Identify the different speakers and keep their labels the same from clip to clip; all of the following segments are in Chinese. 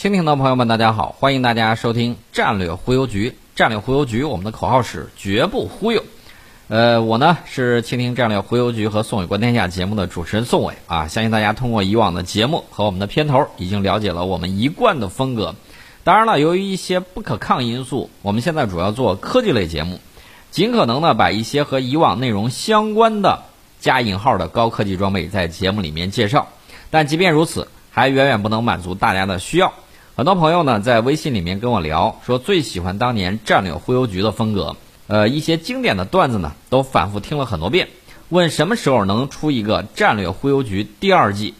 Speaker 1: 蜻蜓的朋友们，大家好，欢迎大家收听战略忽悠局。战略忽悠局，我们的口号是绝不忽悠。呃，我呢是蜻蜓战略忽悠局和宋伟观天下节目的主持人宋伟啊。相信大家通过以往的节目和我们的片头，已经了解了我们一贯的风格。当然了，由于一些不可抗因素，我们现在主要做科技类节目，尽可能的把一些和以往内容相关的加引号的高科技装备在节目里面介绍。但即便如此，还远远不能满足大家的需要。很多朋友呢在微信里面跟我聊，说最喜欢当年战略忽悠局的风格。呃，一些经典的段子呢，都反复听了很多遍。问什么时候能出一个战略忽悠局第二季？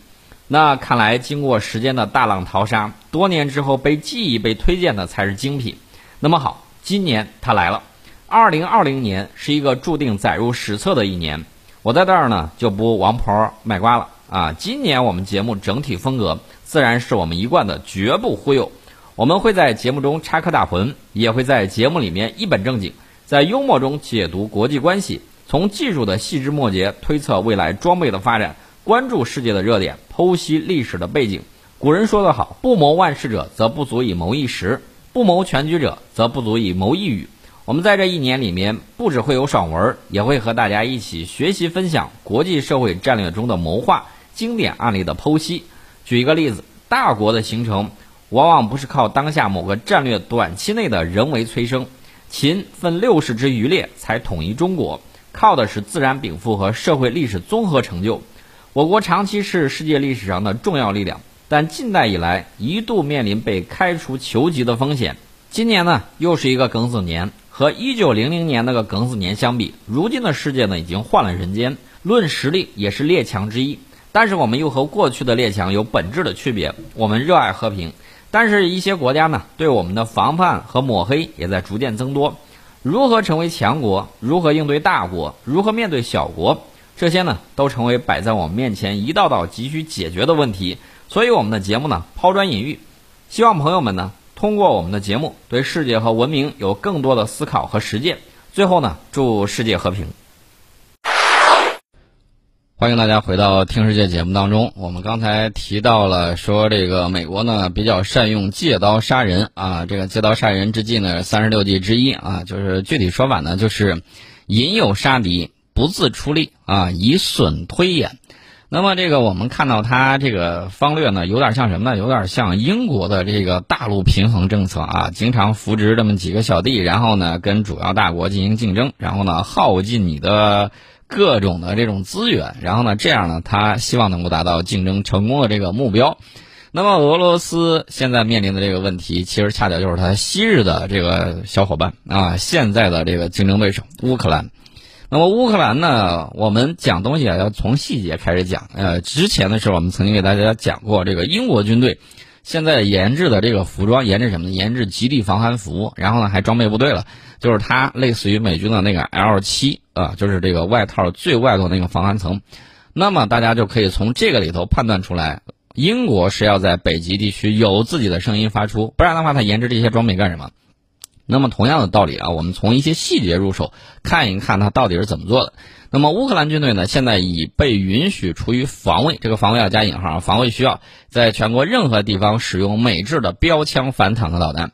Speaker 1: 那看来经过时间的大浪淘沙，多年之后被记忆、被推荐的才是精品。那么好，今年它来了。二零二零年是一个注定载入史册的一年。我在这儿呢就不王婆卖瓜了啊！今年我们节目整体风格自然是我们一贯的绝不忽悠。我们会在节目中插科打诨，也会在节目里面一本正经。在幽默中解读国际关系，从技术的细枝末节推测未来装备的发展，关注世界的热点，剖析历史的背景。古人说得好：“不谋万事者，则不足以谋一时；不谋全局者，则不足以谋一语。”我们在这一年里面，不只会有爽文，也会和大家一起学习分享国际社会战略中的谋划、经典案例的剖析。举一个例子，大国的形成，往往不是靠当下某个战略短期内的人为催生。秦分六十之余列才统一中国，靠的是自然禀赋和社会历史综合成就。我国长期是世界历史上的重要力量，但近代以来一度面临被开除球籍的风险。今年呢，又是一个庚子年，和一九零零年那个庚子年相比，如今的世界呢已经换了人间。论实力，也是列强之一，但是我们又和过去的列强有本质的区别。我们热爱和平。但是，一些国家呢，对我们的防范和抹黑也在逐渐增多。如何成为强国？如何应对大国？如何面对小国？这些呢，都成为摆在我们面前一道道急需解决的问题。所以，我们的节目呢，抛砖引玉，希望朋友们呢，通过我们的节目，对世界和文明有更多的思考和实践。最后呢，祝世界和平。欢迎大家回到听世界节目当中。我们刚才提到了说，这个美国呢比较善用借刀杀人啊，这个借刀杀人之计呢三十六计之一啊，就是具体说法呢就是引诱杀敌，不自出力啊，以损推演。那么这个我们看到他这个方略呢，有点像什么呢？有点像英国的这个大陆平衡政策啊，经常扶植这么几个小弟，然后呢跟主要大国进行竞争，然后呢耗尽你的。各种的这种资源，然后呢，这样呢，他希望能够达到竞争成功的这个目标。那么，俄罗斯现在面临的这个问题，其实恰巧就是他昔日的这个小伙伴啊，现在的这个竞争对手乌克兰。那么，乌克兰呢，我们讲东西啊，要从细节开始讲。呃，之前的时候，我们曾经给大家讲过，这个英国军队现在研制的这个服装，研制什么呢？研制极地防寒服，然后呢，还装备部队了，就是它类似于美军的那个 L 七。啊，就是这个外套最外头那个防寒层，那么大家就可以从这个里头判断出来，英国是要在北极地区有自己的声音发出，不然的话，它研制这些装备干什么？那么同样的道理啊，我们从一些细节入手，看一看它到底是怎么做的。那么乌克兰军队呢，现在已被允许处于防卫，这个防卫要加引号，防卫需要在全国任何地方使用美制的标枪反坦克导弹。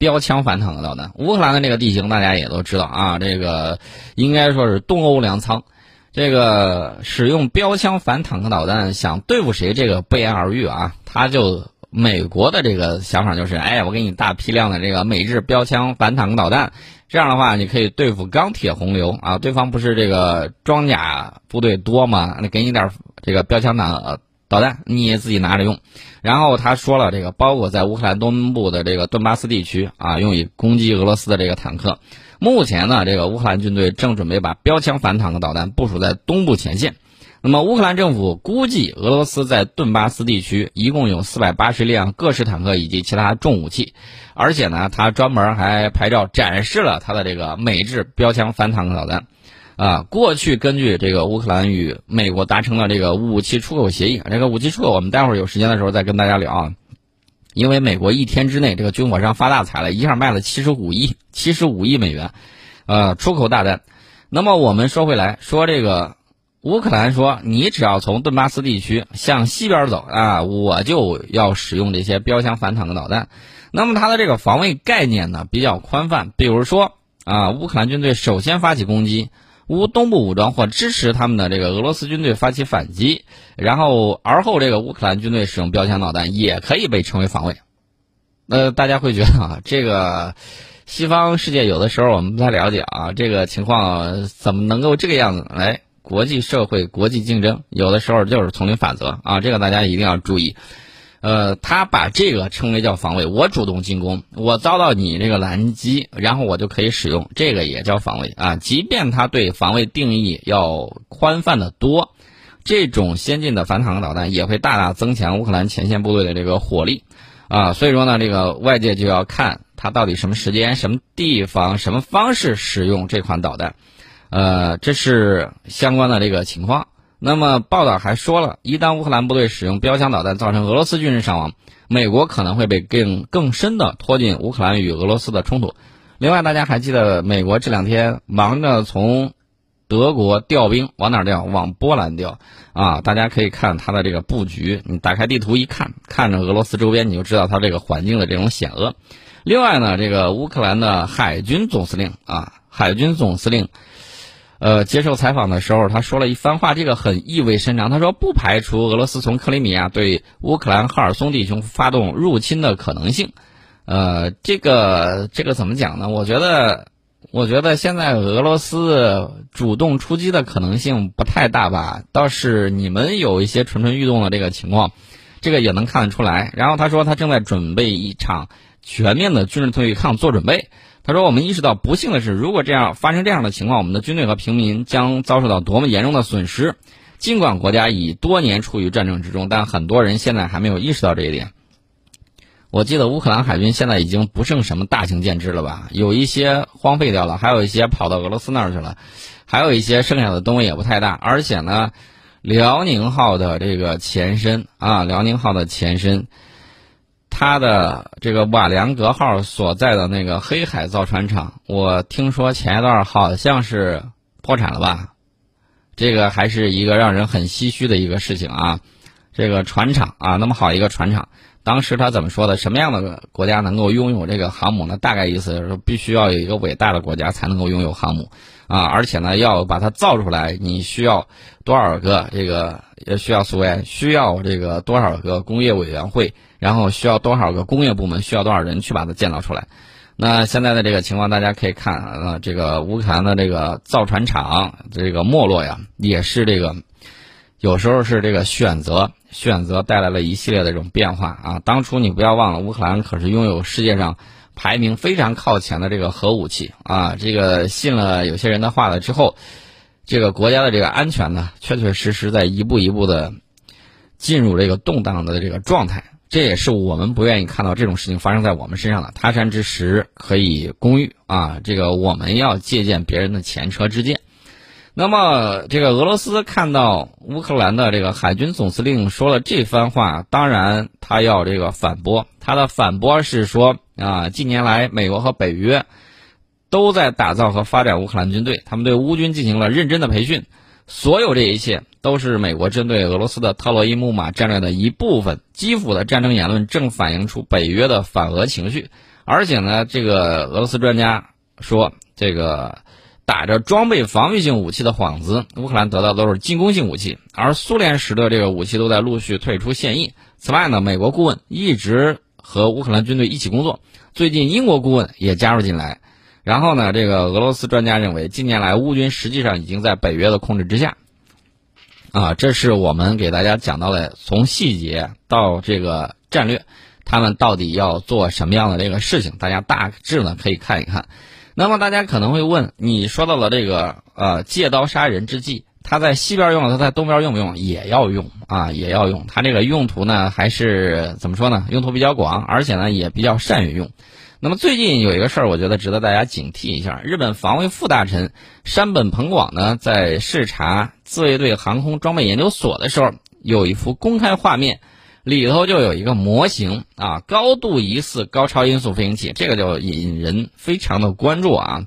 Speaker 1: 标枪反坦克导弹，乌克兰的这个地形大家也都知道啊，这个应该说是东欧粮仓，这个使用标枪反坦克导弹想对付谁，这个不言而喻啊。他就美国的这个想法就是，哎，我给你大批量的这个美制标枪反坦克导弹，这样的话你可以对付钢铁洪流啊。对方不是这个装甲部队多吗？那给你点这个标枪打。导弹你自己拿着用，然后他说了，这个包括在乌克兰东部的这个顿巴斯地区啊，用以攻击俄罗斯的这个坦克。目前呢，这个乌克兰军队正准备把标枪反坦克导弹部署在东部前线。那么乌克兰政府估计，俄罗斯在顿巴斯地区一共有四百八十辆各式坦克以及其他重武器，而且呢，他专门还拍照展示了他的这个美制标枪反坦克导弹。啊，过去根据这个乌克兰与美国达成了这个武器出口协议，这个武器出口我们待会儿有时间的时候再跟大家聊啊。因为美国一天之内这个军火商发大财了，一下卖了七十五亿，七十五亿美元，呃，出口大单。那么我们说回来，说这个乌克兰说，你只要从顿巴斯地区向西边走啊，我就要使用这些标枪反坦克导弹。那么它的这个防卫概念呢比较宽泛，比如说啊，乌克兰军队首先发起攻击，乌东部武装或支持他们的这个俄罗斯军队发起反击，然后而后这个乌克兰军队使用标枪导弹，也可以被称为防卫。呃，大家会觉得啊，这个西方世界有的时候我们不太了解啊，这个情况怎么能够这个样子？来，国际社会、国际竞争，有的时候就是丛林法则啊，这个大家一定要注意。呃，他把这个称为叫防卫，我主动进攻，我遭到你这个拦击，然后我就可以使用这个也叫防卫啊。即便他对防卫定义要宽泛的多，这种先进的反坦克导弹也会大大增强乌克兰前线部队的这个火力。啊，所以说呢，这个外界就要看它到底什么时间、什么地方、什么方式使用这款导弹，呃，这是相关的这个情况。那么报道还说了，一旦乌克兰部队使用标枪导弹造成俄罗斯军人伤亡，美国可能会被更更深的拖进乌克兰与俄罗斯的冲突。另外，大家还记得美国这两天忙着从。德国调兵往哪调？往波兰调啊！大家可以看它的这个布局，你打开地图一看，看着俄罗斯周边，你就知道它这个环境的这种险恶。另外呢，这个乌克兰的海军总司令啊，海军总司令，呃，接受采访的时候，他说了一番话，这个很意味深长。他说，不排除俄罗斯从克里米亚对乌克兰赫尔松地区发动入侵的可能性。呃，这个这个怎么讲呢？我觉得。我觉得现在俄罗斯主动出击的可能性不太大吧，倒是你们有一些蠢蠢欲动的这个情况，这个也能看得出来。然后他说他正在准备一场全面的军事对抗做准备。他说我们意识到不幸的是，如果这样发生这样的情况，我们的军队和平民将遭受到多么严重的损失。尽管国家已多年处于战争之中，但很多人现在还没有意识到这一点。我记得乌克兰海军现在已经不剩什么大型舰只了吧？有一些荒废掉了，还有一些跑到俄罗斯那儿去了，还有一些剩下的东西也不太大。而且呢，辽宁号的这个前身啊，辽宁号的前身，他的这个瓦良格号所在的那个黑海造船厂，我听说前一段好像是破产了吧？这个还是一个让人很唏嘘的一个事情啊。这个船厂啊，那么好一个船厂。当时他怎么说的？什么样的国家能够拥有这个航母呢？大概意思就是说，必须要有一个伟大的国家才能够拥有航母，啊，而且呢，要把它造出来，你需要多少个这个？也需要苏维需要这个多少个工业委员会？然后需要多少个工业部门？需要多少人去把它建造出来？那现在的这个情况，大家可以看啊，这个乌克兰的这个造船厂这个没落呀，也是这个。有时候是这个选择，选择带来了一系列的这种变化啊！当初你不要忘了，乌克兰可是拥有世界上排名非常靠前的这个核武器啊！这个信了有些人的话了之后，这个国家的这个安全呢，确确实实在一步一步的进入这个动荡的这个状态。这也是我们不愿意看到这种事情发生在我们身上的。他山之石可以攻玉啊！这个我们要借鉴别人的前车之鉴。那么，这个俄罗斯看到乌克兰的这个海军总司令说了这番话，当然他要这个反驳。他的反驳是说啊，近年来美国和北约都在打造和发展乌克兰军队，他们对乌军进行了认真的培训，所有这一切都是美国针对俄罗斯的特洛伊木马战略的一部分。基辅的战争言论正反映出北约的反俄情绪，而且呢，这个俄罗斯专家说这个。打着装备防御性武器的幌子，乌克兰得到的都是进攻性武器，而苏联时的这个武器都在陆续退出现役。此外呢，美国顾问一直和乌克兰军队一起工作，最近英国顾问也加入进来。然后呢，这个俄罗斯专家认为，近年来乌军实际上已经在北约的控制之下。啊，这是我们给大家讲到的，从细节到这个战略，他们到底要做什么样的这个事情，大家大致呢可以看一看。那么大家可能会问，你说到了这个呃借刀杀人之计，他在西边用了，他在东边用不用？也要用啊，也要用。他这个用途呢，还是怎么说呢？用途比较广，而且呢也比较善于用。那么最近有一个事儿，我觉得值得大家警惕一下。日本防卫副大臣山本朋广呢，在视察自卫队航空装备研究所的时候，有一幅公开画面。里头就有一个模型啊，高度疑似高超音速飞行器，这个就引人非常的关注啊。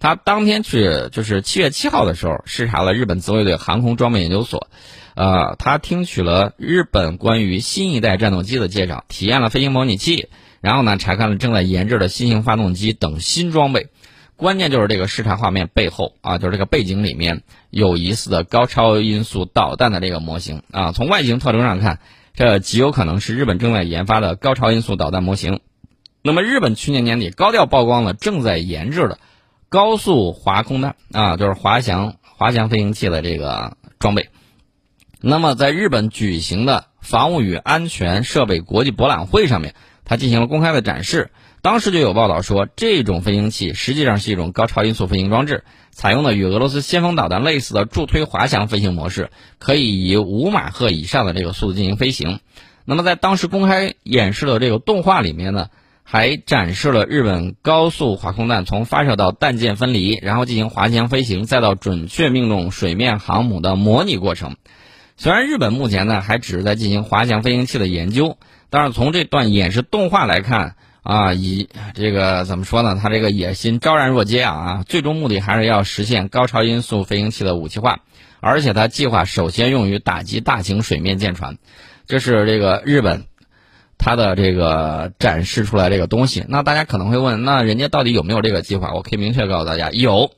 Speaker 1: 他当天去就是七月七号的时候视察了日本自卫队航空装备研究所，呃，他听取了日本关于新一代战斗机的介绍，体验了飞行模拟器，然后呢查看了正在研制的新型发动机等新装备。关键就是这个视察画面背后啊，就是这个背景里面有疑似的高超音速导弹的这个模型啊。从外形特征上看，这极有可能是日本正在研发的高超音速导弹模型。那么，日本去年年底高调曝光了正在研制的高速滑空弹啊，就是滑翔滑翔飞行器的这个装备。那么，在日本举行的防务与安全设备国际博览会上面，它进行了公开的展示。当时就有报道说，这种飞行器实际上是一种高超音速飞行装置，采用的与俄罗斯先锋导弹类似的助推滑翔飞行模式，可以以五马赫以上的这个速度进行飞行。那么在当时公开演示的这个动画里面呢，还展示了日本高速滑空弹从发射到弹箭分离，然后进行滑翔飞行，再到准确命中水面航母的模拟过程。虽然日本目前呢还只是在进行滑翔飞行器的研究，但是从这段演示动画来看。啊，以这个怎么说呢？他这个野心昭然若揭啊！最终目的还是要实现高超音速飞行器的武器化，而且他计划首先用于打击大型水面舰船。这是这个日本他的这个展示出来这个东西。那大家可能会问，那人家到底有没有这个计划？我可以明确告诉大家，有。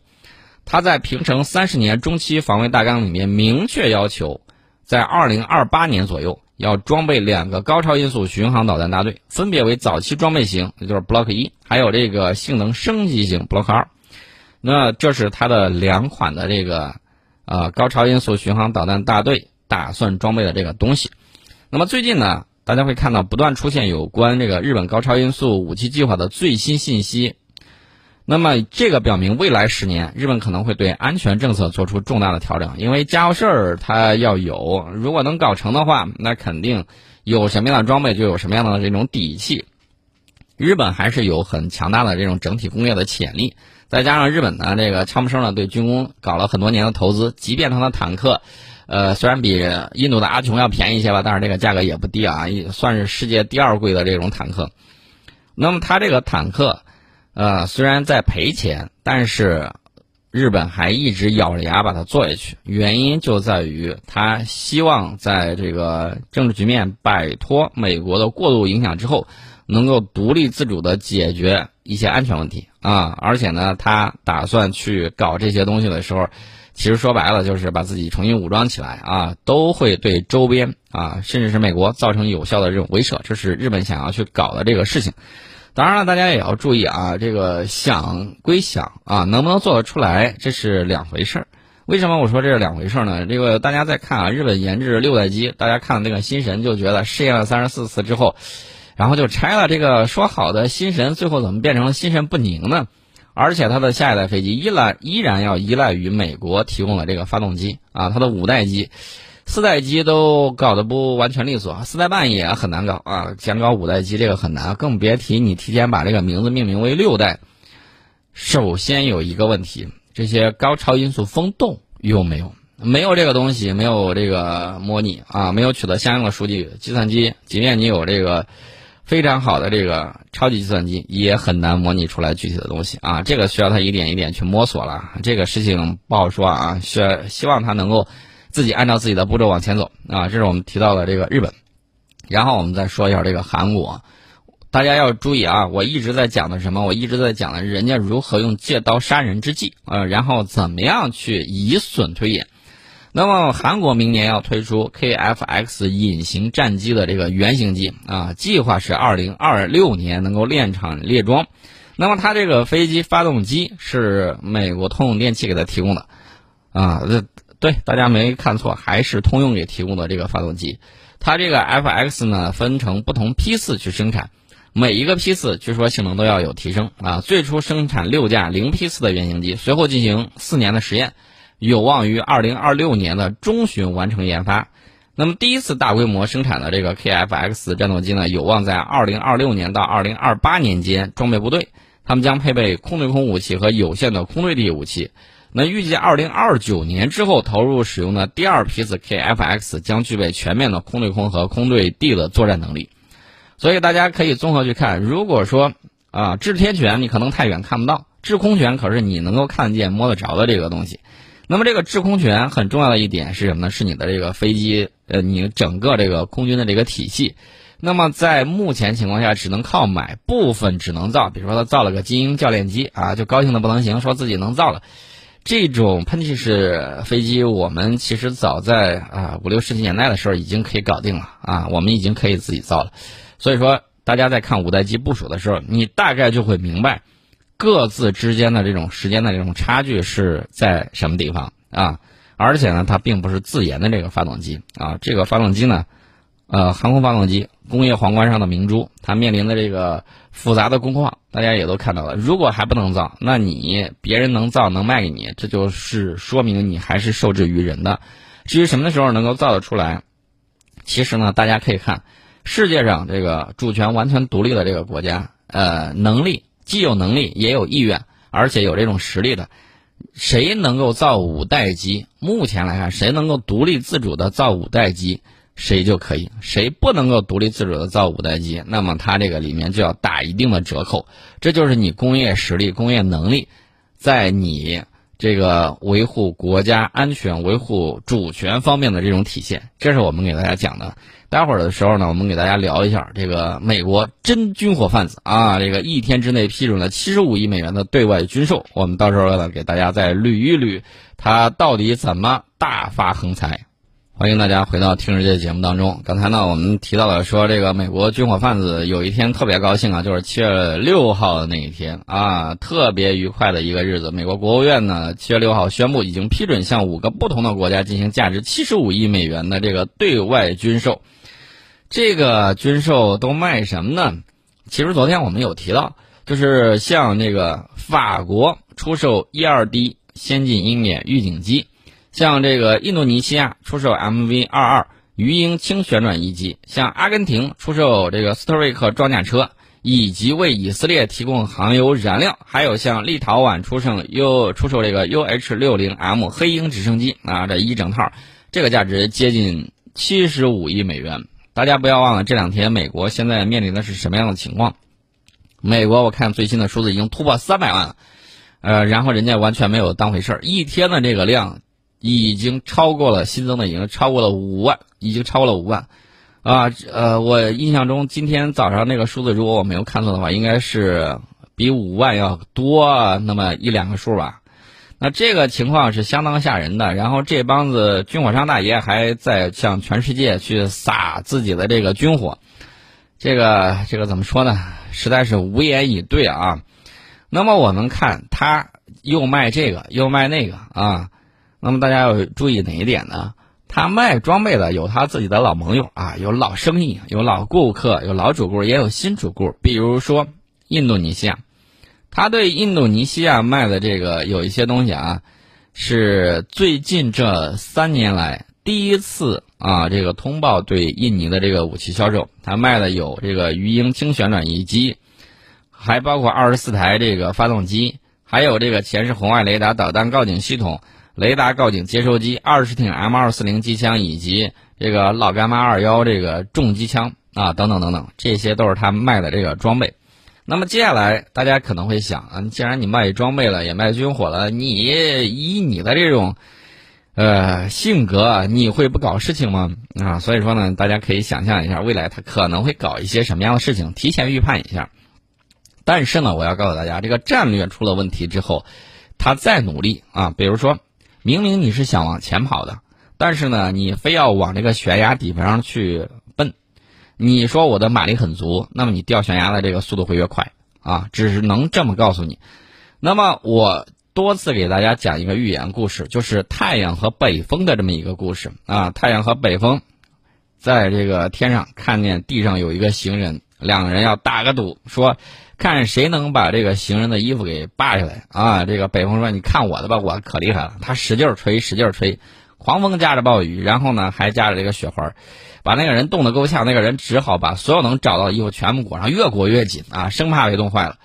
Speaker 1: 他在平成三十年中期防卫大纲里面明确要求，在二零二八年左右。要装备两个高超音速巡航导弹大队，分别为早期装备型，也就是 Block 一，还有这个性能升级型 Block 二。那这是它的两款的这个呃高超音速巡航导弹大队打算装备的这个东西。那么最近呢，大家会看到不断出现有关这个日本高超音速武器计划的最新信息。那么，这个表明未来十年，日本可能会对安全政策做出重大的调整，因为家伙事儿它要有，如果能搞成的话，那肯定有什么样的装备就有什么样的这种底气。日本还是有很强大的这种整体工业的潜力，再加上日本呢，这个枪木生呢对军工搞了很多年的投资，即便它的坦克，呃，虽然比印度的阿琼要便宜一些吧，但是这个价格也不低啊，也算是世界第二贵的这种坦克。那么它这个坦克。呃，虽然在赔钱，但是日本还一直咬着牙把它做下去。原因就在于他希望在这个政治局面摆脱美国的过度影响之后，能够独立自主的解决一些安全问题啊。而且呢，他打算去搞这些东西的时候，其实说白了就是把自己重新武装起来啊，都会对周边啊，甚至是美国造成有效的这种威慑。这是日本想要去搞的这个事情。当然了，大家也要注意啊，这个想归想啊，能不能做得出来，这是两回事儿。为什么我说这是两回事儿呢？这个大家在看啊，日本研制六代机，大家看那个新神就觉得试验了三十四次之后，然后就拆了。这个说好的新神，最后怎么变成了心神不宁呢？而且它的下一代飞机依然依然要依赖于美国提供的这个发动机啊，它的五代机。四代机都搞得不完全利索，四代半也很难搞啊！想搞五代机这个很难，更别提你提前把这个名字命名为六代。首先有一个问题，这些高超音速风洞有没有？没有这个东西，没有这个模拟啊，没有取得相应的数据，计算机即便你有这个非常好的这个超级计算机，也很难模拟出来具体的东西啊！这个需要他一点一点去摸索了，这个事情不好说啊，需要希望他能够。自己按照自己的步骤往前走啊，这是我们提到的这个日本，然后我们再说一下这个韩国，大家要注意啊，我一直在讲的什么？我一直在讲的人家如何用借刀杀人之计啊，然后怎么样去以损推演。那么韩国明年要推出 KF-X 隐形战机的这个原型机啊，计划是二零二六年能够练场列装。那么它这个飞机发动机是美国通用电气给它提供的啊，这。对，大家没看错，还是通用给提供的这个发动机。它这个 F-X 呢，分成不同批次去生产，每一个批次据说性能都要有提升啊。最初生产六架零批次的原型机，随后进行四年的实验，有望于二零二六年的中旬完成研发。那么第一次大规模生产的这个 KF-X 战斗机呢，有望在二零二六年到二零二八年间装备部队，他们将配备空对空武器和有限的空对地武器。那预计二零二九年之后投入使用的第二批次 KF-X 将具备全面的空对空和空对地的作战能力，所以大家可以综合去看。如果说啊，制天权你可能太远看不到，制空权可是你能够看得见、摸得着的这个东西。那么这个制空权很重要的一点是什么呢？是你的这个飞机，呃，你整个这个空军的这个体系。那么在目前情况下，只能靠买部分只能造，比如说他造了个精英教练机啊，就高兴的不能行，说自己能造了。这种喷气式飞机，我们其实早在啊五六十年代的时候已经可以搞定了啊，我们已经可以自己造了。所以说，大家在看五代机部署的时候，你大概就会明白各自之间的这种时间的这种差距是在什么地方啊。而且呢，它并不是自研的这个发动机啊，这个发动机呢，呃，航空发动机。工业皇冠上的明珠，它面临的这个复杂的工况，大家也都看到了。如果还不能造，那你别人能造能卖给你，这就是说明你还是受制于人的。至于什么时候能够造得出来，其实呢，大家可以看世界上这个主权完全独立的这个国家，呃，能力既有能力也有意愿，而且有这种实力的，谁能够造五代机？目前来看，谁能够独立自主的造五代机？谁就可以，谁不能够独立自主的造五代机，那么它这个里面就要打一定的折扣。这就是你工业实力、工业能力，在你这个维护国家安全、维护主权方面的这种体现。这是我们给大家讲的。待会儿的时候呢，我们给大家聊一下这个美国真军火贩子啊，这个一天之内批准了七十五亿美元的对外军售。我们到时候呢，给大家再捋一捋，他到底怎么大发横财。欢迎大家回到《听世界》节目当中。刚才呢，我们提到了说，这个美国军火贩子有一天特别高兴啊，就是七月六号的那一天啊，特别愉快的一个日子。美国国务院呢，七月六号宣布已经批准向五个不同的国家进行价值七十五亿美元的这个对外军售。这个军售都卖什么呢？其实昨天我们有提到，就是向那个法国出售 E 二 D 先进鹰眼预警机。向这个印度尼西亚出售 MV 二二鱼鹰轻旋转翼机，向阿根廷出售这个斯特瑞克装甲车，以及为以色列提供航油燃料，还有向立陶宛出售 U 出售这个 UH 六零 M 黑鹰直升机啊，这一整套，这个价值接近七十五亿美元。大家不要忘了，这两天美国现在面临的是什么样的情况？美国我看最新的数字已经突破三百万了，呃，然后人家完全没有当回事儿，一天的这个量。已经超过了新增的，已经超过了五万，已经超过了五万，啊，呃，我印象中今天早上那个数字，如果我没有看错的话，应该是比五万要多那么一两个数吧。那这个情况是相当吓人的。然后这帮子军火商大爷还在向全世界去撒自己的这个军火，这个这个怎么说呢？实在是无言以对啊。那么我们看他又卖这个，又卖那个啊。那么大家要注意哪一点呢？他卖装备的有他自己的老盟友啊，有老生意，有老顾客，有老主顾，也有新主顾。比如说印度尼西亚，他对印度尼西亚卖的这个有一些东西啊，是最近这三年来第一次啊，这个通报对印尼的这个武器销售。他卖的有这个鱼鹰轻旋转翼机，还包括二十四台这个发动机，还有这个前视红外雷达导弹告警系统。雷达告警接收机、二十挺 M 二四零机枪以及这个老干妈二幺这个重机枪啊，等等等等，这些都是他卖的这个装备。那么接下来大家可能会想啊，既然你卖装备了，也卖军火了，你以你的这种呃性格，你会不搞事情吗？啊，所以说呢，大家可以想象一下，未来他可能会搞一些什么样的事情，提前预判一下。但是呢，我要告诉大家，这个战略出了问题之后，他再努力啊，比如说。明明你是想往前跑的，但是呢，你非要往这个悬崖底盘上去奔。你说我的马力很足，那么你掉悬崖的这个速度会越快啊，只能这么告诉你。那么我多次给大家讲一个寓言故事，就是太阳和北风的这么一个故事啊。太阳和北风在这个天上看见地上有一个行人，两个人要打个赌，说。看谁能把这个行人的衣服给扒下来啊！这个北风说：“你看我的吧，我可厉害了。”他使劲吹，使劲吹，狂风夹着暴雨，然后呢还夹着这个雪花，把那个人冻得够呛。那个人只好把所有能找到的衣服全部裹上，越裹越紧啊，生怕被冻坏了。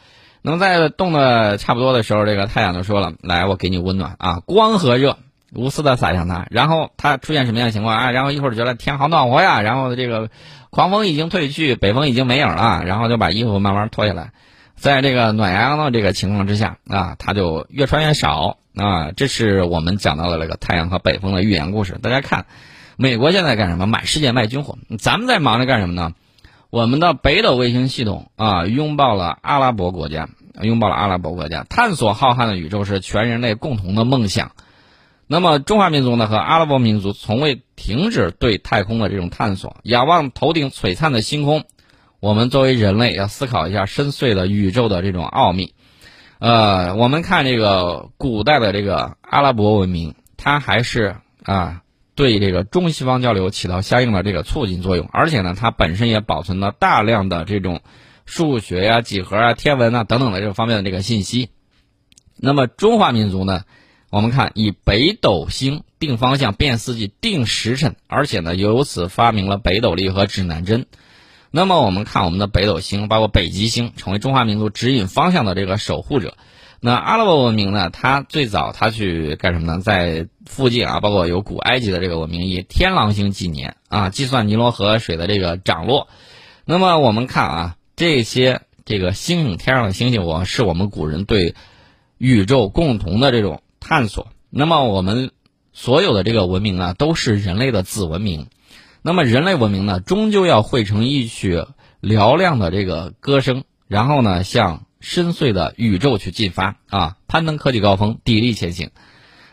Speaker 1: 能在冻得差不多的时候，这个太阳就说了：“来，我给你温暖啊，光和热无私的洒向他。”然后他出现什么样的情况啊？然后一会儿觉得天好暖和呀，然后这个狂风已经退去，北风已经没影了，然后就把衣服慢慢脱下来。在这个暖洋洋的这个情况之下啊，他就越穿越少啊。这是我们讲到的这个太阳和北风的寓言故事。大家看，美国现在干什么？满世界卖军火，咱们在忙着干什么呢？我们的北斗卫星系统啊，拥抱了阿拉伯国家，拥抱了阿拉伯国家，探索浩瀚的宇宙是全人类共同的梦想。那么中华民族呢和阿拉伯民族从未停止对太空的这种探索，仰望头顶璀璨的星空。我们作为人类要思考一下深邃的宇宙的这种奥秘。呃，我们看这个古代的这个阿拉伯文明，它还是啊对这个中西方交流起到相应的这个促进作用，而且呢，它本身也保存了大量的这种数学呀、几何啊、天文啊等等的这方面的这个信息。那么中华民族呢？我们看，以北斗星定方向、辨四季、定时辰，而且呢，由此发明了北斗历和指南针。那么，我们看我们的北斗星，包括北极星，成为中华民族指引方向的这个守护者。那阿拉伯文明呢？它最早它去干什么呢？在附近啊，包括有古埃及的这个文明，以天狼星纪年啊，计算尼罗河水的这个涨落。那么，我们看啊，这些这个星星，天上的星星，我是我们古人对宇宙共同的这种。探索，那么我们所有的这个文明啊，都是人类的子文明。那么人类文明呢，终究要汇成一曲嘹亮的这个歌声，然后呢，向深邃的宇宙去进发啊，攀登科技高峰，砥砺前行。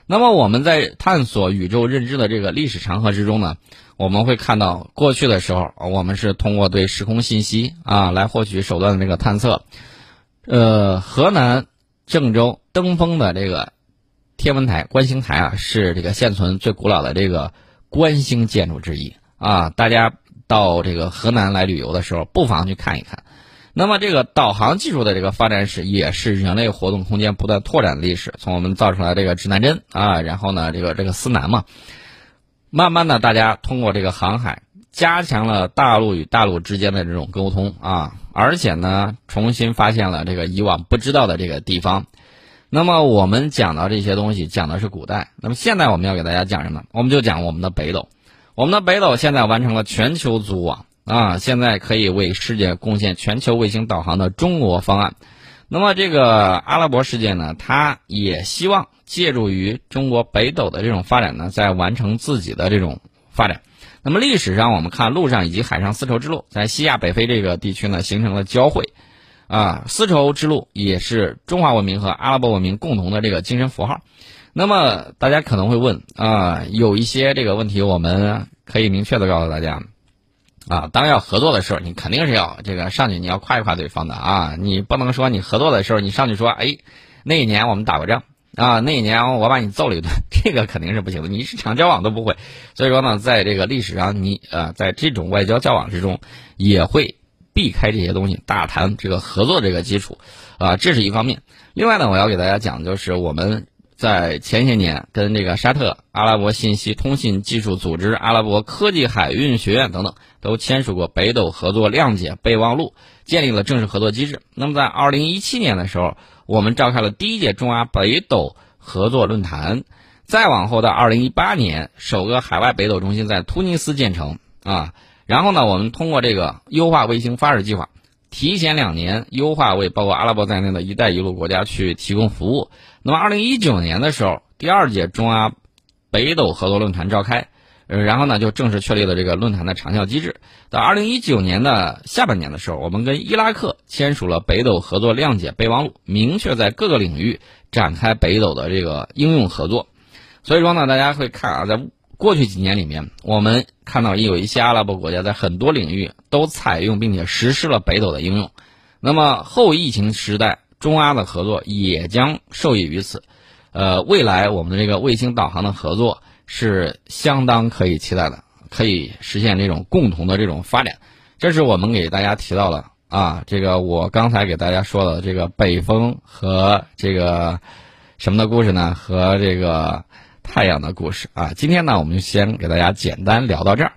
Speaker 1: 那么我们在探索宇宙认知的这个历史长河之中呢，我们会看到过去的时候，我们是通过对时空信息啊来获取手段的这个探测。呃，河南郑州登封的这个。天文台观星台啊，是这个现存最古老的这个观星建筑之一啊。大家到这个河南来旅游的时候，不妨去看一看。那么，这个导航技术的这个发展史，也是人类活动空间不断拓展的历史。从我们造出来这个指南针啊，然后呢，这个这个司南嘛，慢慢的，大家通过这个航海，加强了大陆与大陆之间的这种沟通啊，而且呢，重新发现了这个以往不知道的这个地方。那么我们讲到这些东西，讲的是古代。那么现在我们要给大家讲什么？我们就讲我们的北斗。我们的北斗现在完成了全球组网啊，现在可以为世界贡献全球卫星导航的中国方案。那么这个阿拉伯世界呢，它也希望借助于中国北斗的这种发展呢，在完成自己的这种发展。那么历史上我们看陆上以及海上丝绸之路在西亚北非这个地区呢，形成了交汇。啊，丝绸之路也是中华文明和阿拉伯文明共同的这个精神符号。那么大家可能会问啊，有一些这个问题，我们可以明确的告诉大家啊，当要合作的时候，你肯定是要这个上去，你要夸一夸对方的啊，你不能说你合作的时候，你上去说，哎，那一年我们打过仗啊，那一年我把你揍了一顿，这个肯定是不行的，你是场交往都不会。所以说呢，在这个历史上，你呃，在这种外交交往之中，也会。避开这些东西，大谈这个合作这个基础，啊，这是一方面。另外呢，我要给大家讲，就是我们在前些年跟这个沙特阿拉伯信息通信技术组织、阿拉伯科技海运学院等等，都签署过北斗合作谅解备忘录，建立了正式合作机制。那么在二零一七年的时候，我们召开了第一届中阿北斗合作论坛。再往后到二零一八年，首个海外北斗中心在突尼斯建成，啊。然后呢，我们通过这个优化卫星发射计划，提前两年优化为包括阿拉伯在内的一带一路国家去提供服务。那么，二零一九年的时候，第二届中阿北斗合作论坛召开，呃，然后呢就正式确立了这个论坛的长效机制。到二零一九年的下半年的时候，我们跟伊拉克签署了北斗合作谅解备忘录，明确在各个领域展开北斗的这个应用合作。所以说呢，大家会看啊，在。过去几年里面，我们看到也有一些阿拉伯国家在很多领域都采用并且实施了北斗的应用。那么后疫情时代，中阿的合作也将受益于此。呃，未来我们的这个卫星导航的合作是相当可以期待的，可以实现这种共同的这种发展。这是我们给大家提到的啊，这个我刚才给大家说的这个北风和这个什么的故事呢？和这个。太阳的故事啊，今天呢，我们就先给大家简单聊到这儿。